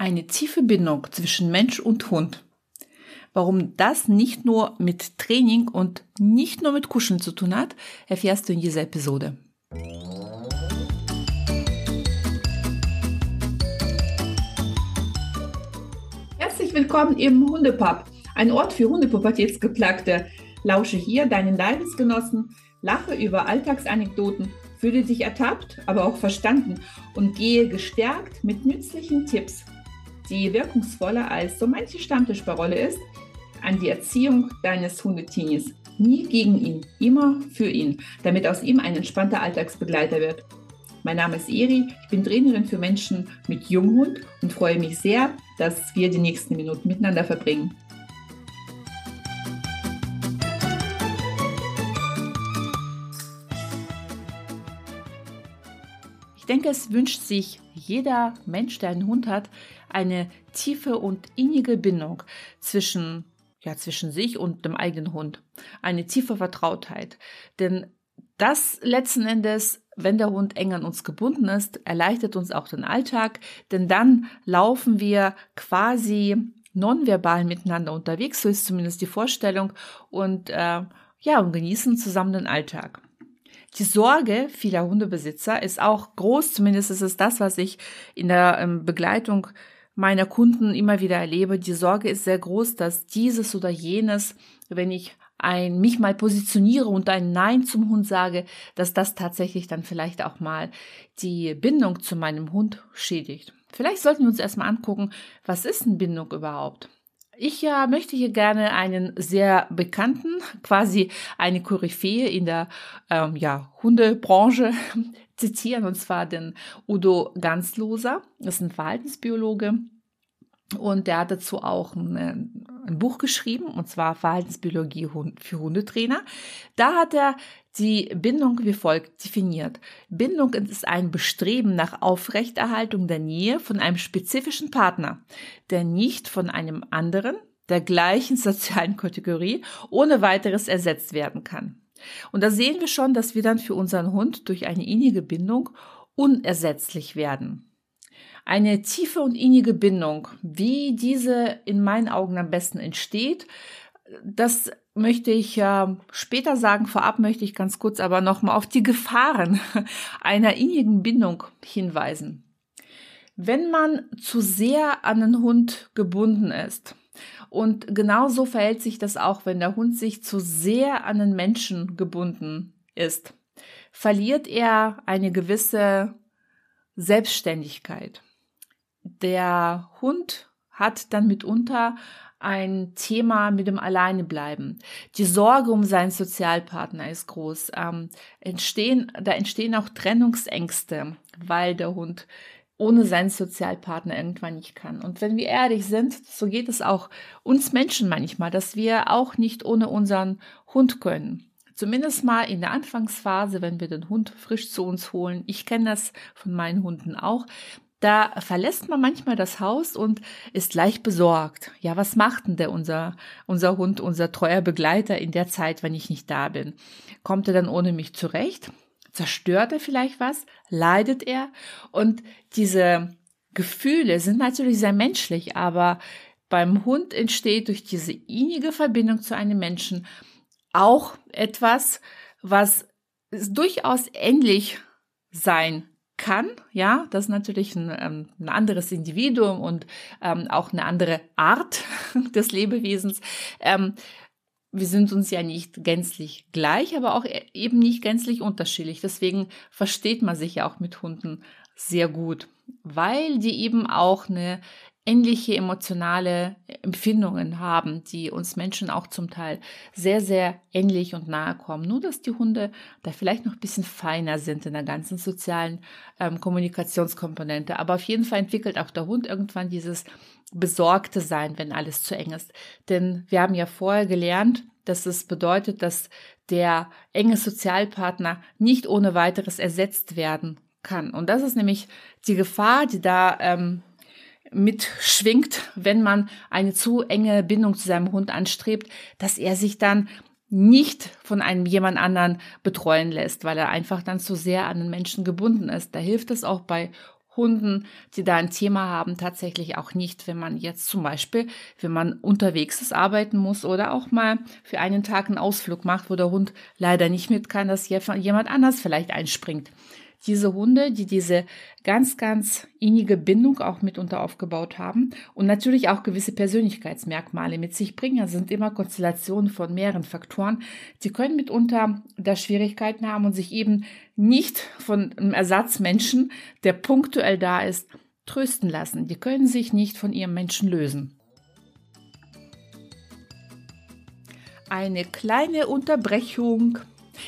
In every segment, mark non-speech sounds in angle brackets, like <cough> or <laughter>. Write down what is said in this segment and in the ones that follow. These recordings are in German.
Eine tiefe Bindung zwischen Mensch und Hund. Warum das nicht nur mit Training und nicht nur mit Kuscheln zu tun hat, erfährst du in dieser Episode. Herzlich willkommen im Hundepub, ein Ort für Hundepubertätsgeplagte. Lausche hier deinen Leidensgenossen, lache über Alltagsanekdoten, fühle dich ertappt, aber auch verstanden und gehe gestärkt mit nützlichen Tipps die wirkungsvoller als so manche Stammtischparole ist, an die Erziehung deines Hundetinis. Nie gegen ihn, immer für ihn, damit aus ihm ein entspannter Alltagsbegleiter wird. Mein Name ist Eri, ich bin Trainerin für Menschen mit Junghund und freue mich sehr, dass wir die nächsten Minuten miteinander verbringen. Denke, es wünscht sich jeder Mensch, der einen Hund hat, eine tiefe und innige Bindung zwischen, ja, zwischen sich und dem eigenen Hund. Eine tiefe Vertrautheit. Denn das letzten Endes, wenn der Hund eng an uns gebunden ist, erleichtert uns auch den Alltag, denn dann laufen wir quasi nonverbal miteinander unterwegs, so ist zumindest die Vorstellung, und äh, ja, und genießen zusammen den Alltag. Die Sorge vieler Hundebesitzer ist auch groß, zumindest ist es das, was ich in der ähm, Begleitung meiner Kunden immer wieder erlebe. Die Sorge ist sehr groß, dass dieses oder jenes, wenn ich ein, mich mal positioniere und ein Nein zum Hund sage, dass das tatsächlich dann vielleicht auch mal die Bindung zu meinem Hund schädigt. Vielleicht sollten wir uns erstmal angucken, was ist eine Bindung überhaupt? Ich ja, möchte hier gerne einen sehr bekannten, quasi eine Koryphäe in der ähm, ja, Hundebranche <laughs> zitieren, und zwar den Udo Ganzloser. Das ist ein Verhaltensbiologe. Und der hat dazu auch ein, ein Buch geschrieben, und zwar Verhaltensbiologie für Hundetrainer. Da hat er die Bindung wie folgt definiert. Bindung ist ein Bestreben nach Aufrechterhaltung der Nähe von einem spezifischen Partner, der nicht von einem anderen der gleichen <laughs> sozialen Kategorie ohne weiteres ersetzt werden kann. Und da sehen wir schon, dass wir dann für unseren Hund durch eine innige Bindung unersetzlich werden. Eine tiefe und innige Bindung, wie diese in meinen Augen am besten entsteht, das möchte ich äh, später sagen. Vorab möchte ich ganz kurz aber nochmal auf die Gefahren <laughs> einer innigen Bindung hinweisen. Wenn man zu sehr an den Hund gebunden ist, und genauso verhält sich das auch, wenn der Hund sich zu sehr an den Menschen gebunden ist. Verliert er eine gewisse Selbstständigkeit. Der Hund hat dann mitunter ein Thema mit dem Alleinebleiben. Die Sorge um seinen Sozialpartner ist groß. Ähm, entstehen, da entstehen auch Trennungsängste, weil der Hund ohne seinen Sozialpartner irgendwann nicht kann. Und wenn wir ehrlich sind, so geht es auch uns Menschen manchmal, dass wir auch nicht ohne unseren Hund können. Zumindest mal in der Anfangsphase, wenn wir den Hund frisch zu uns holen. Ich kenne das von meinen Hunden auch. Da verlässt man manchmal das Haus und ist leicht besorgt. Ja, was macht denn der unser, unser Hund, unser treuer Begleiter in der Zeit, wenn ich nicht da bin? Kommt er dann ohne mich zurecht? Zerstört er vielleicht was? Leidet er? Und diese Gefühle sind natürlich sehr menschlich, aber beim Hund entsteht durch diese innige Verbindung zu einem Menschen auch etwas, was durchaus ähnlich sein kann. Ja, das ist natürlich ein, ähm, ein anderes Individuum und ähm, auch eine andere Art <laughs> des Lebewesens. Ähm, wir sind uns ja nicht gänzlich gleich, aber auch e-, eben nicht gänzlich unterschiedlich. Deswegen versteht man sich ja auch mit Hunden sehr gut, weil die eben auch eine ähnliche emotionale Empfindungen haben, die uns Menschen auch zum Teil sehr, sehr ähnlich und nahe kommen. Nur, dass die Hunde da vielleicht noch ein bisschen feiner sind in der ganzen sozialen ähm, Kommunikationskomponente. Aber auf jeden Fall entwickelt auch der Hund irgendwann dieses besorgte Sein, wenn alles zu eng ist. Denn wir haben ja vorher gelernt, dass es bedeutet, dass der enge Sozialpartner nicht ohne weiteres ersetzt werden kann. Und das ist nämlich die Gefahr, die da ähm, mitschwingt, wenn man eine zu enge Bindung zu seinem Hund anstrebt, dass er sich dann nicht von einem jemand anderen betreuen lässt, weil er einfach dann zu sehr an den Menschen gebunden ist. Da hilft es auch bei Hunden, die da ein Thema haben, tatsächlich auch nicht, wenn man jetzt zum Beispiel, wenn man unterwegs ist, arbeiten muss oder auch mal für einen Tag einen Ausflug macht, wo der Hund leider nicht mit kann, dass jemand anders vielleicht einspringt diese Hunde, die diese ganz, ganz innige Bindung auch mitunter aufgebaut haben und natürlich auch gewisse Persönlichkeitsmerkmale mit sich bringen. Das sind immer Konstellationen von mehreren Faktoren. Sie können mitunter da Schwierigkeiten haben und sich eben nicht von einem Ersatzmenschen, der punktuell da ist, trösten lassen. Die können sich nicht von ihrem Menschen lösen. Eine kleine Unterbrechung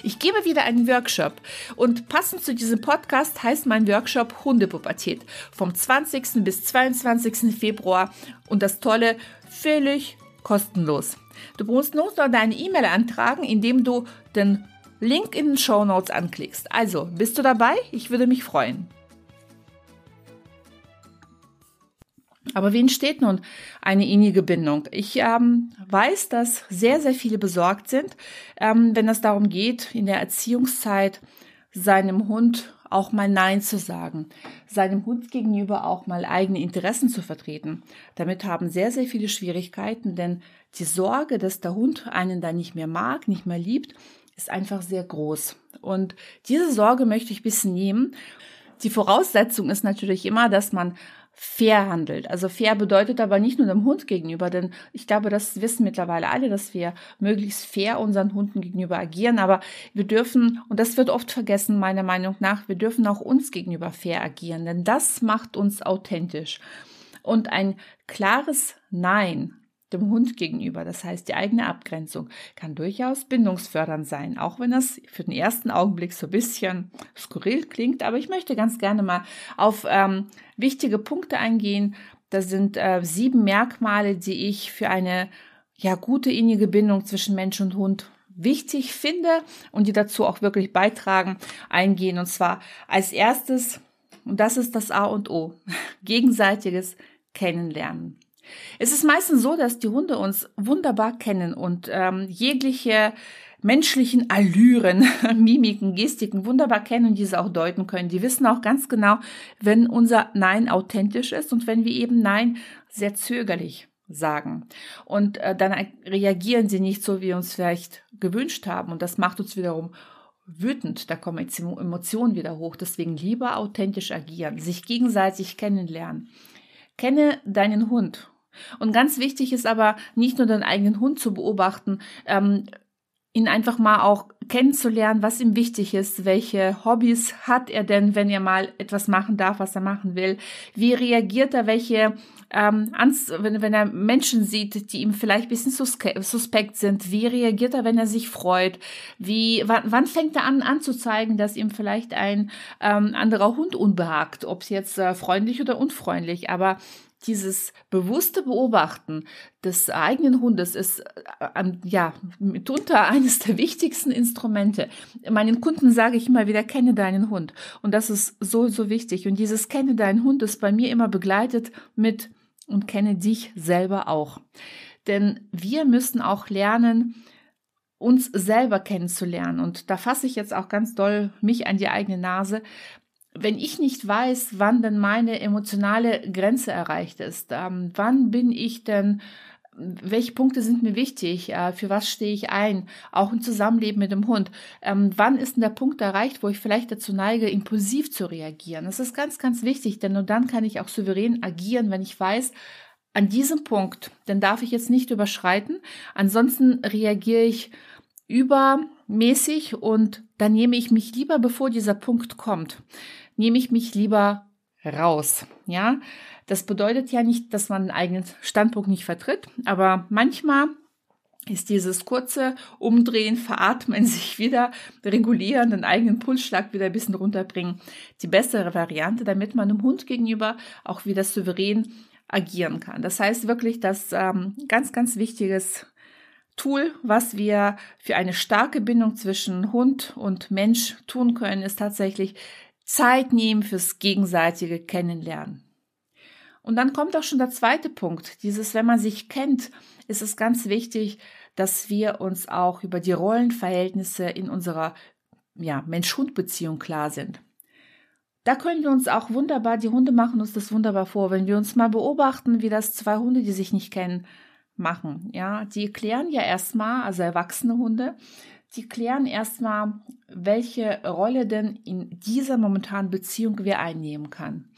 ich gebe wieder einen Workshop und passend zu diesem Podcast heißt mein Workshop Hundepubertät vom 20. bis 22. Februar und das Tolle, völlig kostenlos. Du musst nur noch deine E-Mail antragen, indem du den Link in den Show Notes anklickst. Also, bist du dabei? Ich würde mich freuen. Aber wie entsteht nun eine innige Bindung? Ich ähm, weiß, dass sehr, sehr viele besorgt sind, ähm, wenn es darum geht, in der Erziehungszeit seinem Hund auch mal Nein zu sagen, seinem Hund gegenüber auch mal eigene Interessen zu vertreten. Damit haben sehr, sehr viele Schwierigkeiten, denn die Sorge, dass der Hund einen da nicht mehr mag, nicht mehr liebt, ist einfach sehr groß. Und diese Sorge möchte ich ein bisschen nehmen. Die Voraussetzung ist natürlich immer, dass man fair handelt. Also fair bedeutet aber nicht nur dem Hund gegenüber, denn ich glaube, das wissen mittlerweile alle, dass wir möglichst fair unseren Hunden gegenüber agieren, aber wir dürfen, und das wird oft vergessen, meiner Meinung nach, wir dürfen auch uns gegenüber fair agieren, denn das macht uns authentisch. Und ein klares Nein dem Hund gegenüber, das heißt die eigene Abgrenzung, kann durchaus bindungsfördernd sein, auch wenn das für den ersten Augenblick so ein bisschen skurril klingt. Aber ich möchte ganz gerne mal auf ähm, wichtige Punkte eingehen. Das sind äh, sieben Merkmale, die ich für eine ja gute innige Bindung zwischen Mensch und Hund wichtig finde und die dazu auch wirklich beitragen, eingehen. Und zwar als erstes, und das ist das A und O, <laughs> gegenseitiges Kennenlernen. Es ist meistens so, dass die Hunde uns wunderbar kennen und ähm, jegliche menschlichen Allüren, <laughs> Mimiken, Gestiken wunderbar kennen und diese auch deuten können. Die wissen auch ganz genau, wenn unser Nein authentisch ist und wenn wir eben Nein sehr zögerlich sagen. Und äh, dann reagieren sie nicht so, wie wir uns vielleicht gewünscht haben. Und das macht uns wiederum wütend. Da kommen jetzt Emotionen wieder hoch. Deswegen lieber authentisch agieren, sich gegenseitig kennenlernen. Kenne deinen Hund und ganz wichtig ist aber nicht nur den eigenen Hund zu beobachten, ähm, ihn einfach mal auch kennenzulernen, was ihm wichtig ist, welche Hobbys hat er denn, wenn er mal etwas machen darf, was er machen will, wie reagiert er, welche, ähm, wenn, wenn er Menschen sieht, die ihm vielleicht ein bisschen suspekt sind, wie reagiert er, wenn er sich freut, wie, wann, wann fängt er an anzuzeigen, dass ihm vielleicht ein ähm, anderer Hund unbehagt, ob es jetzt äh, freundlich oder unfreundlich, aber dieses bewusste Beobachten des eigenen Hundes ist äh, ja mitunter <laughs> eines der wichtigsten Instrumente. Meinen Kunden sage ich immer wieder, kenne deinen Hund. Und das ist so, so wichtig. Und dieses kenne deinen Hund ist bei mir immer begleitet mit und kenne dich selber auch. Denn wir müssen auch lernen, uns selber kennenzulernen. Und da fasse ich jetzt auch ganz doll mich an die eigene Nase wenn ich nicht weiß, wann denn meine emotionale Grenze erreicht ist, ähm, wann bin ich denn, welche Punkte sind mir wichtig, äh, für was stehe ich ein, auch im Zusammenleben mit dem Hund, ähm, wann ist denn der Punkt erreicht, wo ich vielleicht dazu neige, impulsiv zu reagieren. Das ist ganz, ganz wichtig, denn nur dann kann ich auch souverän agieren, wenn ich weiß, an diesem Punkt, den darf ich jetzt nicht überschreiten, ansonsten reagiere ich übermäßig und dann nehme ich mich lieber, bevor dieser Punkt kommt nehme ich mich lieber raus. Ja, das bedeutet ja nicht, dass man einen eigenen Standpunkt nicht vertritt, aber manchmal ist dieses kurze Umdrehen, Veratmen, <laughs> sich wieder regulieren, den eigenen Pulsschlag wieder ein bisschen runterbringen, die bessere Variante, damit man dem Hund gegenüber auch wieder souverän agieren kann. Das heißt wirklich, dass ähm, ganz, ganz wichtiges Tool, was wir für eine starke Bindung zwischen Hund und Mensch tun können, ist tatsächlich Zeit nehmen fürs gegenseitige Kennenlernen. Und dann kommt auch schon der zweite Punkt. Dieses, wenn man sich kennt, ist es ganz wichtig, dass wir uns auch über die Rollenverhältnisse in unserer ja, Mensch-Hund-Beziehung klar sind. da können wir uns auch wunderbar, die Hunde machen uns das wunderbar vor, wenn wir uns mal beobachten, wie das zwei Hunde, die sich nicht kennen, machen. Ja, die klären ja erstmal, also erwachsene Hunde, die klären erstmal, welche Rolle denn in dieser momentanen Beziehung wir einnehmen kann.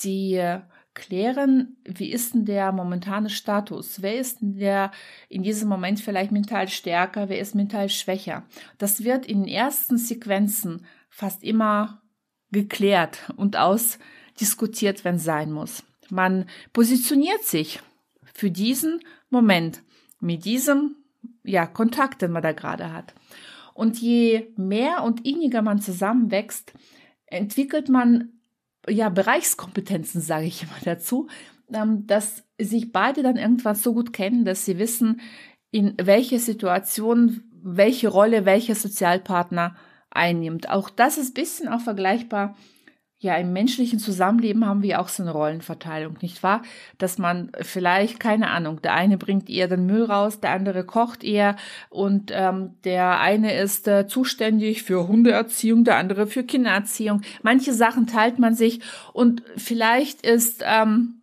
Die äh, klären, wie ist denn der momentane Status? Wer ist denn der in diesem Moment vielleicht mental stärker? Wer ist mental schwächer? Das wird in den ersten Sequenzen fast immer geklärt und ausdiskutiert, wenn es sein muss. Man positioniert sich für diesen Moment mit diesem ja, Kontakt, den man da gerade hat. Und je mehr und inniger man zusammenwächst, entwickelt man ja Bereichskompetenzen, sage ich immer dazu, ähm, dass sich beide dann irgendwann so gut kennen, dass sie wissen, in welcher Situation welche Rolle welcher Sozialpartner einnimmt. Auch das ist ein bisschen auch vergleichbar ja, im menschlichen Zusammenleben haben wir auch so eine Rollenverteilung, nicht wahr? Dass man vielleicht, keine Ahnung, der eine bringt eher den Müll raus, der andere kocht eher und ähm, der eine ist äh, zuständig für Hundeerziehung, der andere für Kindererziehung. Manche Sachen teilt man sich und vielleicht ist ähm,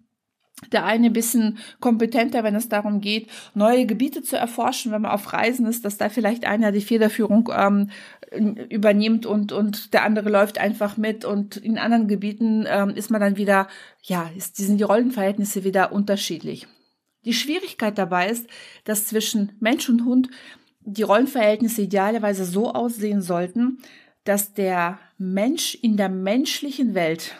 der eine bisschen kompetenter, wenn es darum geht, neue Gebiete zu erforschen, wenn man auf Reisen ist, dass da vielleicht einer die Federführung ähm, übernimmt und, und der andere läuft einfach mit und in anderen Gebieten ähm, ist man dann wieder, ja, ist, sind die Rollenverhältnisse wieder unterschiedlich. Die Schwierigkeit dabei ist, dass zwischen Mensch und Hund die Rollenverhältnisse idealerweise so aussehen sollten, dass der Mensch in der menschlichen Welt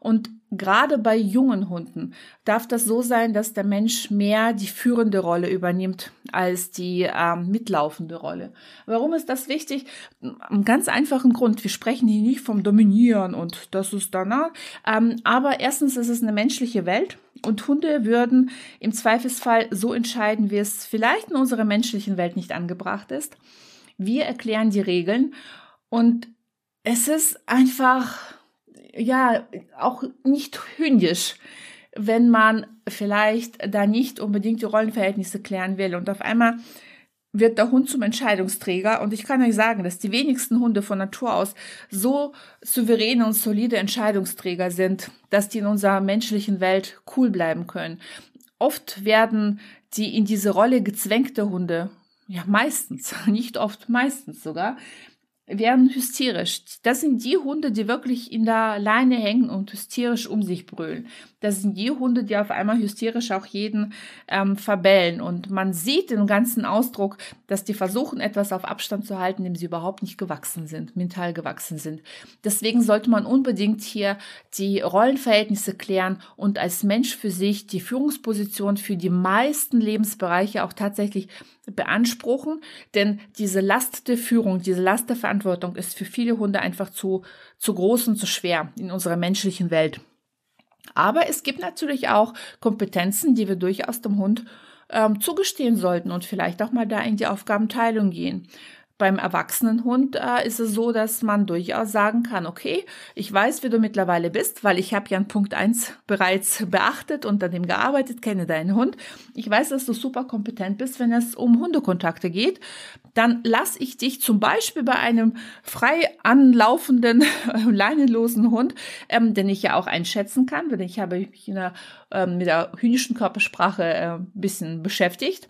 und gerade bei jungen Hunden darf das so sein, dass der Mensch mehr die führende Rolle übernimmt als die äh, mitlaufende Rolle. Warum ist das wichtig? Einen ganz einfachen Grund. Wir sprechen hier nicht vom Dominieren und das ist danach. Ähm, aber erstens ist es eine menschliche Welt und Hunde würden im Zweifelsfall so entscheiden, wie es vielleicht in unserer menschlichen Welt nicht angebracht ist. Wir erklären die Regeln und es ist einfach ja auch nicht hündisch, wenn man vielleicht da nicht unbedingt die Rollenverhältnisse klären will. Und auf einmal wird der Hund zum Entscheidungsträger. Und ich kann euch sagen, dass die wenigsten Hunde von Natur aus so souveräne und solide Entscheidungsträger sind, dass die in unserer menschlichen Welt cool bleiben können. Oft werden die in diese Rolle gezwängte Hunde, ja meistens, <laughs> nicht oft, meistens sogar, werden hysterisch. Das sind die Hunde, die wirklich in der Leine hängen und hysterisch um sich brüllen. Das sind die Hunde, die auf einmal hysterisch auch jeden ähm, verbellen. Und man sieht den ganzen Ausdruck, dass die versuchen, etwas auf Abstand zu halten, dem sie überhaupt nicht gewachsen sind, mental gewachsen sind. Deswegen sollte man unbedingt hier die Rollenverhältnisse klären und als Mensch für sich die Führungsposition für die meisten Lebensbereiche auch tatsächlich beanspruchen. Denn diese Last der Führung, diese Last der Verantwortung ist für viele Hunde einfach zu, zu groß und zu schwer in unserer menschlichen Welt. Aber es gibt natürlich auch Kompetenzen, die wir durchaus dem Hund ähm, zugestehen sollten und vielleicht auch mal da in die Aufgabenteilung gehen. Beim Erwachsenenhund äh, ist es so, dass man durchaus sagen kann, okay, ich weiß, wie du mittlerweile bist, weil ich habe ja an Punkt eins bereits beachtet und an dem gearbeitet, kenne deinen Hund. Ich weiß, dass du super kompetent bist, wenn es um Hundekontakte geht. Dann lass ich dich zum Beispiel bei einem frei anlaufenden, <laughs> leinenlosen Hund, ähm, den ich ja auch einschätzen kann, denn ich habe mich in der, ähm, mit der hühnischen Körpersprache äh, ein bisschen beschäftigt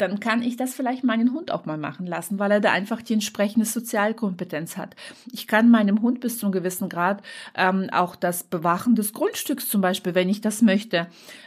dann kann ich das vielleicht meinen Hund auch mal machen lassen, weil er da einfach die entsprechende Sozialkompetenz hat. Ich kann meinem Hund bis zu einem gewissen Grad ähm, auch das Bewachen des Grundstücks zum Beispiel, wenn ich das möchte,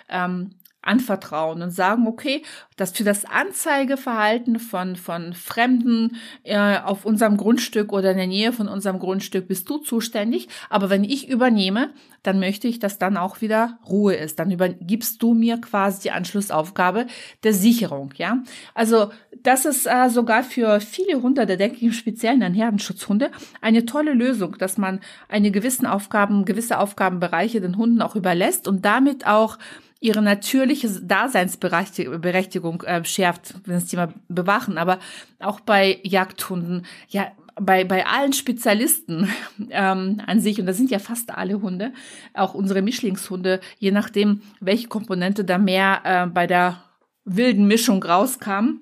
ähm, anvertrauen und sagen, okay, dass für das Anzeigeverhalten von, von Fremden äh, auf unserem Grundstück oder in der Nähe von unserem Grundstück bist du zuständig. Aber wenn ich übernehme, dann möchte ich, dass dann auch wieder Ruhe ist. Dann übergibst du mir quasi die Anschlussaufgabe der Sicherung, ja. Also, das ist äh, sogar für viele Hunde, da denke ich im Speziellen an Herdenschutzhunde, eine tolle Lösung, dass man eine gewissen Aufgaben, gewisse Aufgabenbereiche den Hunden auch überlässt und damit auch ihre natürliche Daseinsberechtigung äh, schärft, wenn das Thema Bewachen, aber auch bei Jagdhunden, ja, bei, bei allen Spezialisten <laughs> ähm, an sich, und das sind ja fast alle Hunde, auch unsere Mischlingshunde, je nachdem, welche Komponente da mehr äh, bei der wilden Mischung rauskam.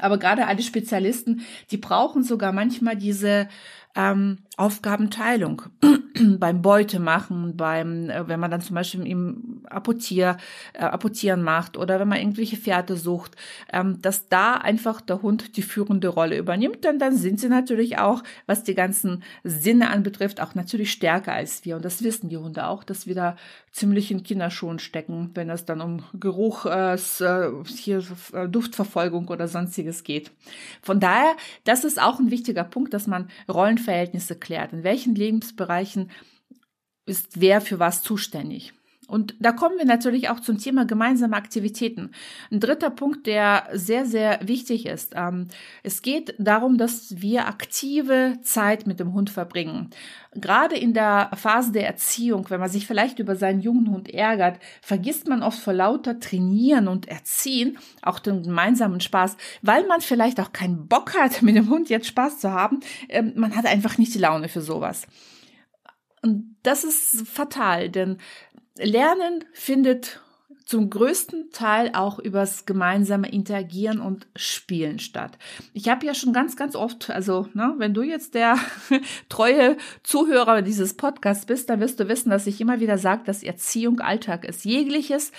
Aber gerade alle Spezialisten, die brauchen sogar manchmal diese ähm, Aufgabenteilung <clears throat> beim Beutemachen, beim, äh, wenn man dann zum Beispiel im Apportier, äh, Apportieren macht oder wenn man irgendwelche Pferde sucht, ähm, dass da einfach der Hund die führende Rolle übernimmt, denn dann sind sie natürlich auch, was die ganzen Sinne anbetrifft, auch natürlich stärker als wir. Und das wissen die Hunde auch, dass wir da ziemlich in Kinderschuhen stecken, wenn es dann um Geruch, äh, äh hier äh, Duftverfolgung oder sonstiges geht. Von daher, das ist auch ein wichtiger Punkt, dass man Rollenverhältnisse klärt. In welchen Lebensbereichen ist wer für was zuständig? Und da kommen wir natürlich auch zum Thema gemeinsame Aktivitäten. Ein dritter Punkt, der sehr, sehr wichtig ist. Ähm, es geht darum, dass wir aktive Zeit mit dem Hund verbringen. Gerade in der Phase der Erziehung, wenn man sich vielleicht über seinen jungen Hund ärgert, vergisst man oft vor lauter Trainieren und Erziehen auch den gemeinsamen Spaß, weil man vielleicht auch keinen Bock hat, mit dem Hund jetzt Spaß zu haben. Ähm, man hat einfach nicht die Laune für sowas. Und das ist fatal, denn Lernen findet zum größten Teil auch übers gemeinsame Interagieren und Spielen statt. Ich habe ja schon ganz, ganz oft, also ne, wenn du jetzt der <laughs> treue Zuhörer dieses Podcasts bist, dann wirst du wissen, dass ich immer wieder sage, dass Erziehung Alltag ist. Jegliches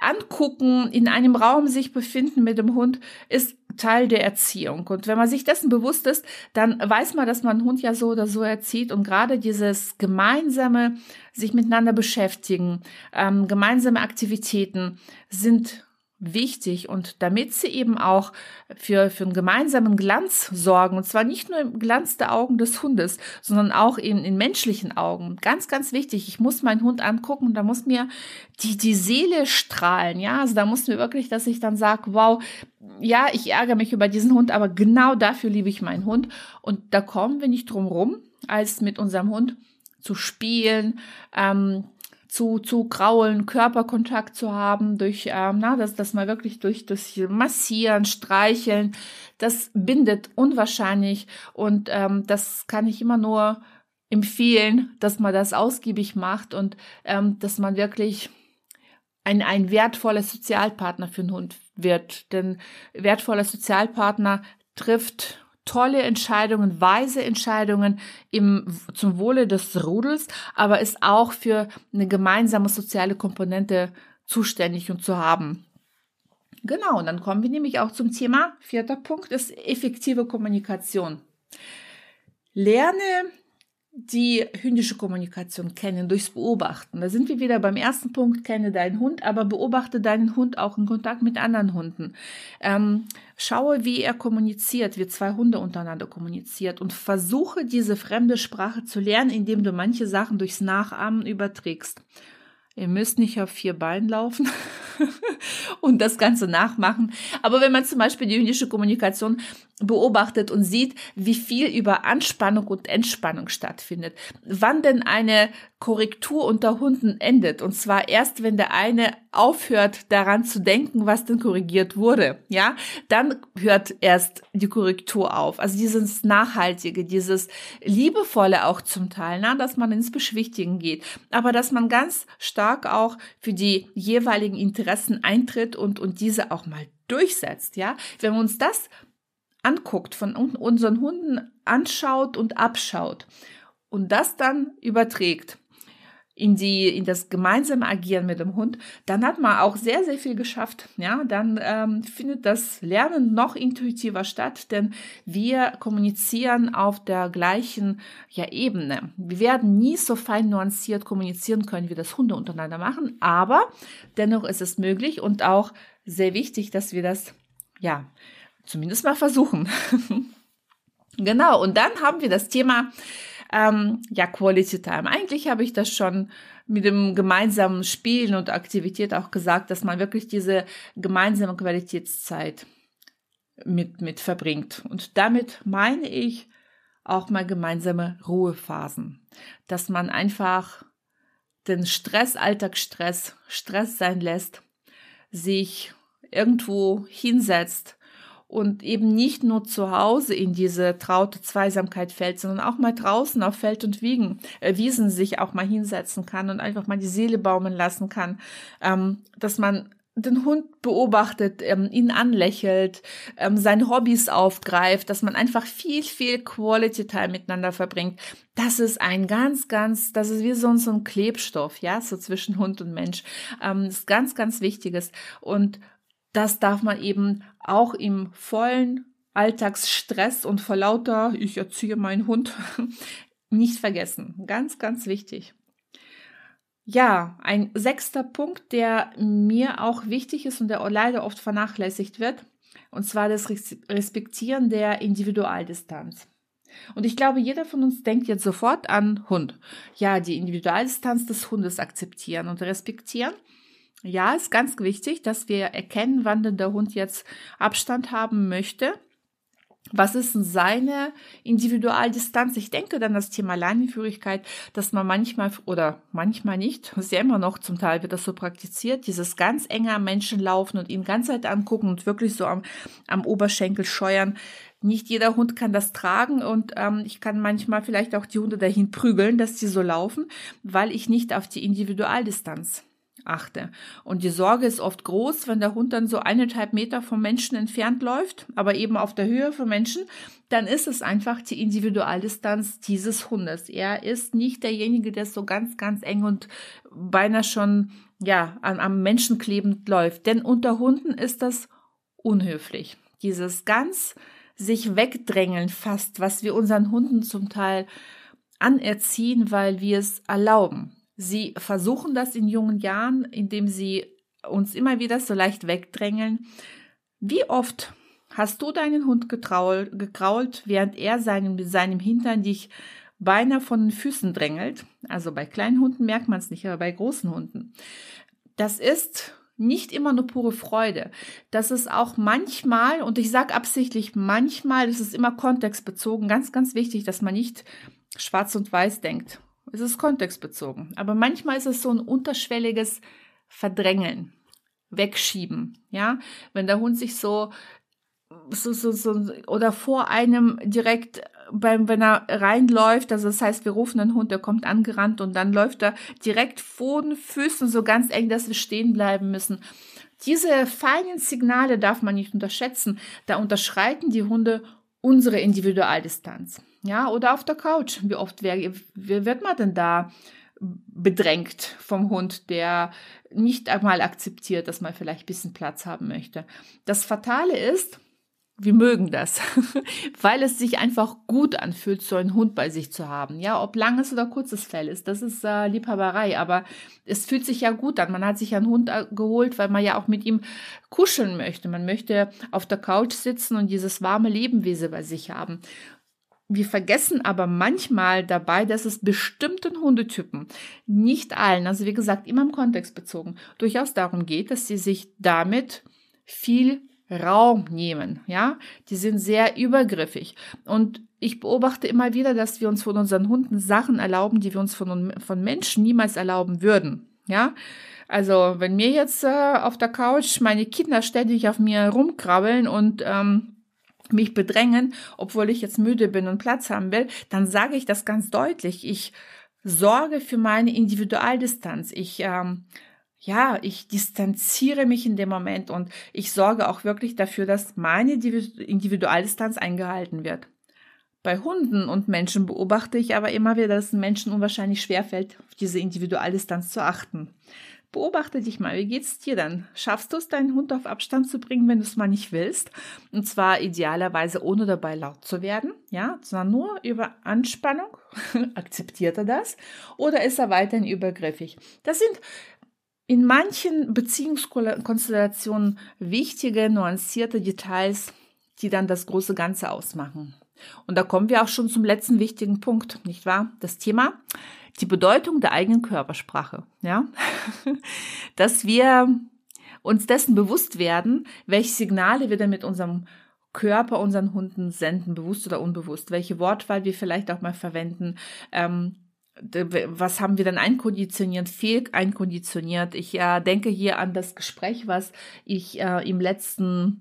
Angucken, in einem Raum sich befinden mit dem Hund, ist Teil der Erziehung. Und wenn man sich dessen bewusst ist, dann weiß man, dass man einen Hund ja so oder so erzieht. Und gerade dieses gemeinsame sich miteinander beschäftigen, ähm, gemeinsame Aktivitäten sind wichtig und damit sie eben auch für, für einen gemeinsamen Glanz sorgen, und zwar nicht nur im Glanz der Augen des Hundes, sondern auch in, in menschlichen Augen. Ganz, ganz wichtig. Ich muss meinen Hund angucken und da muss mir die, die Seele strahlen. Ja, also da muss mir wirklich, dass ich dann sage, wow, ja, ich ärgere mich über diesen Hund, aber genau dafür liebe ich meinen Hund. Und da kommen wir nicht drum rum, als mit unserem Hund zu spielen, ähm, zu, zu kraulen, Körperkontakt zu haben, durch, ähm, na, dass, dass man wirklich durch das Massieren, Streicheln, das bindet unwahrscheinlich und ähm, das kann ich immer nur empfehlen, dass man das ausgiebig macht und ähm, dass man wirklich ein, ein wertvoller Sozialpartner für einen Hund wird. Denn wertvoller Sozialpartner trifft tolle Entscheidungen, weise Entscheidungen im, zum Wohle des Rudels, aber ist auch für eine gemeinsame soziale Komponente zuständig und zu haben. Genau, und dann kommen wir nämlich auch zum Thema, vierter Punkt ist effektive Kommunikation. Lerne die hündische Kommunikation kennen, durchs Beobachten. Da sind wir wieder beim ersten Punkt, kenne deinen Hund, aber beobachte deinen Hund auch in Kontakt mit anderen Hunden. Ähm, schaue, wie er kommuniziert, wie zwei Hunde untereinander kommuniziert und versuche diese fremde Sprache zu lernen, indem du manche Sachen durchs Nachahmen überträgst. Ihr müsst nicht auf vier Beinen laufen <laughs> und das Ganze nachmachen. Aber wenn man zum Beispiel die hündische Kommunikation beobachtet und sieht, wie viel über Anspannung und Entspannung stattfindet. Wann denn eine Korrektur unter Hunden endet. Und zwar erst, wenn der eine aufhört, daran zu denken, was denn korrigiert wurde. Ja, dann hört erst die Korrektur auf. Also dieses Nachhaltige, dieses Liebevolle auch zum Teil, na, dass man ins Beschwichtigen geht. Aber dass man ganz stark auch für die jeweiligen Interessen eintritt und, und diese auch mal durchsetzt. Ja, wenn wir uns das anguckt, von unseren Hunden anschaut und abschaut und das dann überträgt in die in das gemeinsame Agieren mit dem Hund, dann hat man auch sehr sehr viel geschafft. Ja, dann ähm, findet das Lernen noch intuitiver statt, denn wir kommunizieren auf der gleichen ja, Ebene. Wir werden nie so fein nuanciert kommunizieren können, wie das Hunde untereinander machen, aber dennoch ist es möglich und auch sehr wichtig, dass wir das ja zumindest mal versuchen. <laughs> genau, und dann haben wir das Thema, ähm, ja, Quality Time. Eigentlich habe ich das schon mit dem gemeinsamen Spielen und Aktivität auch gesagt, dass man wirklich diese gemeinsame Qualitätszeit mit, mit verbringt. Und damit meine ich auch mal gemeinsame Ruhephasen, dass man einfach den Stress, Alltagsstress, Stress sein lässt, sich irgendwo hinsetzt, und eben nicht nur zu Hause in diese traute Zweisamkeit fällt, sondern auch mal draußen auf Feld und Wiegen, äh, Wiesen sich auch mal hinsetzen kann und einfach mal die Seele baumeln lassen kann, ähm, dass man den Hund beobachtet, ähm, ihn anlächelt, ähm, seine Hobbys aufgreift, dass man einfach viel, viel Quality Time miteinander verbringt. Das ist ein ganz, ganz, das ist wie so, so ein Klebstoff, ja, so zwischen Hund und Mensch. Ähm, das ist ganz, ganz Wichtiges. Und das darf man eben auch im vollen Alltagsstress und vor lauter, ich erziehe meinen Hund, <laughs> nicht vergessen. Ganz, ganz wichtig. Ja, ein sechster Punkt, der mir auch wichtig ist und der leider oft vernachlässigt wird, und zwar das Respektieren der Individualdistanz. Und ich glaube, jeder von uns denkt jetzt sofort an Hund. Ja, die Individualdistanz des Hundes akzeptieren und respektieren. Ja, ist ganz wichtig, dass wir erkennen, wann denn der Hund jetzt Abstand haben möchte was ist denn seine Individualdistanz? Ich denke dann das Thema Leinenführigkeit, dass man manchmal oder manchmal nicht, <laughs> ist ja immer noch zum Teil wird das so praktiziert, dieses ganz enge am Menschen laufen und ihn ganz Zeit angucken und wirklich so am, am Oberschenkel scheuern. Nicht jeder Hund kann das tragen und ähm, ich kann manchmal vielleicht auch die Hunde dahin prügeln, dass sie so laufen, weil ich nicht auf die Individualdistanz achte. Und die Sorge ist oft groß, wenn der Hund dann so eineinhalb Meter vom Menschen entfernt läuft, aber eben auf der Höhe vom Menschen, dann ist es einfach die Individualdistanz dieses Hundes. Er ist nicht derjenige, der so ganz, ganz eng und beinahe schon, ja, am, am Menschen klebend läuft. Denn unter Hunden ist das unhöflich. Dieses ganz sich wegdrängeln fast, was wir unseren Hunden zum Teil anerziehen, weil wir es erlauben. Sie versuchen das in jungen Jahren, indem sie uns immer wieder so leicht wegdrängeln. Wie oft hast du deinen Hund getrault, gekrault, während er seinen, mit seinem Hintern dich beinahe von den Füßen drängelt? Also bei kleinen Hunden merkt man es nicht, aber bei großen Hunden. Das ist nicht immer nur pure Freude. Das ist auch manchmal, und ich sage absichtlich manchmal, das ist immer kontextbezogen, ganz, ganz wichtig, dass man nicht schwarz und weiß denkt. Es ist kontextbezogen. Aber manchmal ist es so ein unterschwelliges Verdrängeln, Wegschieben. Ja, wenn der Hund sich so, so, so, so oder vor einem direkt beim, wenn er reinläuft, also das heißt, wir rufen einen Hund, der kommt angerannt und dann läuft er direkt vor den Füßen so ganz eng, dass wir stehen bleiben müssen. Diese feinen Signale darf man nicht unterschätzen. Da unterschreiten die Hunde unsere Individualdistanz. Ja, oder auf der Couch. Wie oft wär, wie wird man denn da bedrängt vom Hund, der nicht einmal akzeptiert, dass man vielleicht ein bisschen Platz haben möchte. Das Fatale ist, wir mögen das, <laughs> weil es sich einfach gut anfühlt, so einen Hund bei sich zu haben. Ja, ob langes oder kurzes Fell ist, das ist äh, Liebhaberei, aber es fühlt sich ja gut an. Man hat sich einen Hund äh, geholt, weil man ja auch mit ihm kuscheln möchte. Man möchte auf der Couch sitzen und dieses warme Lebenwesen bei sich haben. Wir vergessen aber manchmal dabei, dass es bestimmten Hundetypen, nicht allen, also wie gesagt, immer im Kontext bezogen, durchaus darum geht, dass sie sich damit viel Raum nehmen, ja? Die sind sehr übergriffig. Und ich beobachte immer wieder, dass wir uns von unseren Hunden Sachen erlauben, die wir uns von, von Menschen niemals erlauben würden, ja? Also, wenn mir jetzt äh, auf der Couch meine Kinder ständig auf mir rumkrabbeln und ähm, mich bedrängen, obwohl ich jetzt müde bin und Platz haben will, dann sage ich das ganz deutlich. Ich sorge für meine Individualdistanz. Ich ähm, ja, ich distanziere mich in dem Moment und ich sorge auch wirklich dafür, dass meine Individualdistanz eingehalten wird. Bei Hunden und Menschen beobachte ich aber immer wieder, dass es Menschen unwahrscheinlich schwerfällt, auf diese Individualdistanz zu achten. Beobachte dich mal, wie geht's dir dann? Schaffst du es, deinen Hund auf Abstand zu bringen, wenn du es mal nicht willst? Und zwar idealerweise ohne dabei laut zu werden, ja, sondern nur über Anspannung. <laughs> Akzeptiert er das? Oder ist er weiterhin übergriffig? Das sind in manchen Beziehungskonstellationen wichtige, nuancierte Details, die dann das große Ganze ausmachen. Und da kommen wir auch schon zum letzten wichtigen Punkt, nicht wahr? Das Thema, die Bedeutung der eigenen Körpersprache, ja? <laughs> Dass wir uns dessen bewusst werden, welche Signale wir dann mit unserem Körper unseren Hunden senden, bewusst oder unbewusst, welche Wortwahl wir vielleicht auch mal verwenden, ähm, was haben wir dann einkonditioniert, fehl einkonditioniert. Ich äh, denke hier an das Gespräch, was ich äh, im letzten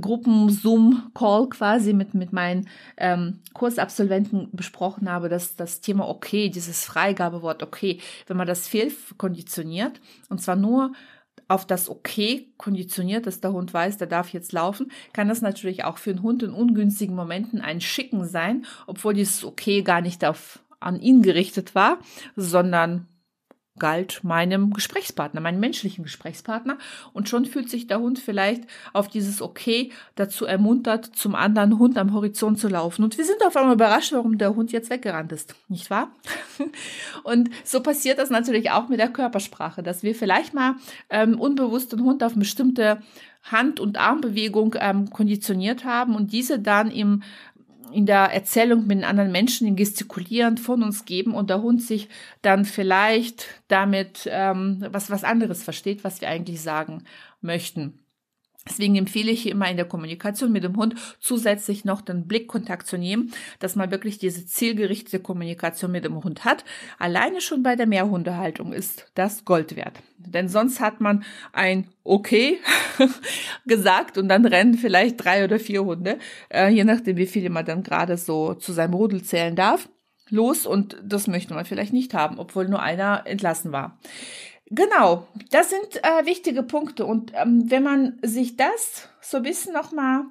Gruppen-Zoom-Call quasi mit, mit meinen ähm, Kursabsolventen besprochen habe, dass das Thema okay, dieses Freigabewort okay, wenn man das fehlkonditioniert, und zwar nur auf das Okay konditioniert, dass der Hund weiß, der darf jetzt laufen, kann das natürlich auch für einen Hund in ungünstigen Momenten ein Schicken sein, obwohl dieses Okay gar nicht auf, an ihn gerichtet war, sondern galt meinem Gesprächspartner, meinem menschlichen Gesprächspartner. Und schon fühlt sich der Hund vielleicht auf dieses Okay dazu ermuntert, zum anderen Hund am Horizont zu laufen. Und wir sind auf einmal überrascht, warum der Hund jetzt weggerannt ist, nicht wahr? <laughs> Und so passiert das natürlich auch mit der Körpersprache, dass wir vielleicht mal ähm, unbewusst den Hund auf bestimmte Hand- und Armbewegung ähm, konditioniert haben und diese dann im in der Erzählung mit anderen Menschen in Gestikulieren von uns geben und der Hund sich dann vielleicht damit ähm, was, was anderes versteht, was wir eigentlich sagen möchten. Deswegen empfehle ich immer in der Kommunikation mit dem Hund zusätzlich noch den Blickkontakt zu nehmen, dass man wirklich diese zielgerichtete Kommunikation mit dem Hund hat. Alleine schon bei der Mehrhundehaltung ist das Gold wert. Denn sonst hat man ein Okay <laughs> gesagt und dann rennen vielleicht drei oder vier Hunde, äh, je nachdem wie viele man dann gerade so zu seinem Rudel zählen darf, los und das möchte man vielleicht nicht haben, obwohl nur einer entlassen war. Genau, das sind äh, wichtige Punkte. Und ähm, wenn man sich das so ein bisschen nochmal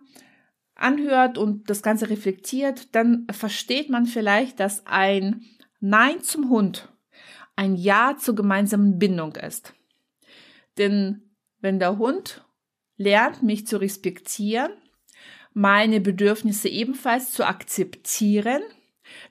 anhört und das Ganze reflektiert, dann versteht man vielleicht, dass ein Nein zum Hund ein Ja zur gemeinsamen Bindung ist. Denn wenn der Hund lernt, mich zu respektieren, meine Bedürfnisse ebenfalls zu akzeptieren,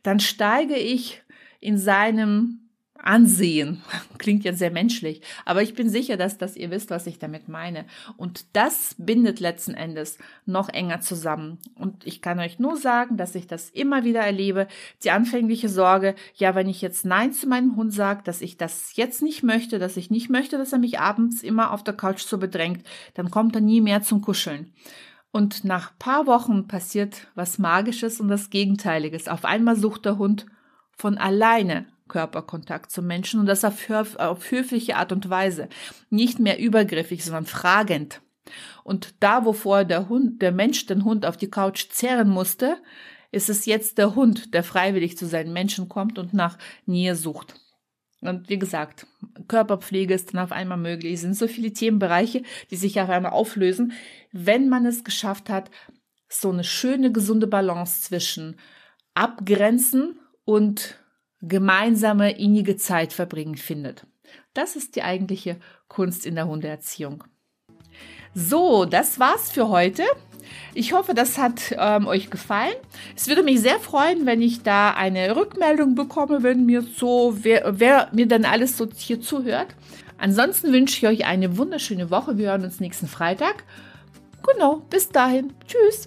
dann steige ich in seinem ansehen. <laughs> Klingt ja sehr menschlich, aber ich bin sicher, dass, dass ihr wisst, was ich damit meine. Und das bindet letzten Endes noch enger zusammen. Und ich kann euch nur sagen, dass ich das immer wieder erlebe. Die anfängliche Sorge, ja, wenn ich jetzt Nein zu meinem Hund sage, dass ich das jetzt nicht möchte, dass ich nicht möchte, dass er mich abends immer auf der Couch so bedrängt, dann kommt er nie mehr zum Kuscheln. Und nach paar Wochen passiert was Magisches und das Gegenteiliges. Auf einmal sucht der Hund von alleine Körperkontakt zum Menschen und das auf, auf höfliche Art und Weise. Nicht mehr übergriffig, sondern fragend. Und da, wovor der Hund, der Mensch den Hund auf die Couch zerren musste, ist es jetzt der Hund, der freiwillig zu seinen Menschen kommt und nach Nähe sucht. Und wie gesagt, Körperpflege ist dann auf einmal möglich. Es sind so viele Themenbereiche, die sich auf einmal auflösen, wenn man es geschafft hat, so eine schöne, gesunde Balance zwischen Abgrenzen und gemeinsame innige Zeit verbringen findet. Das ist die eigentliche Kunst in der Hundeerziehung. So, das war's für heute. Ich hoffe, das hat ähm, euch gefallen. Es würde mich sehr freuen, wenn ich da eine Rückmeldung bekomme, wenn mir so, wer, wer mir dann alles so hier zuhört. Ansonsten wünsche ich euch eine wunderschöne Woche. Wir hören uns nächsten Freitag. Genau, bis dahin. Tschüss.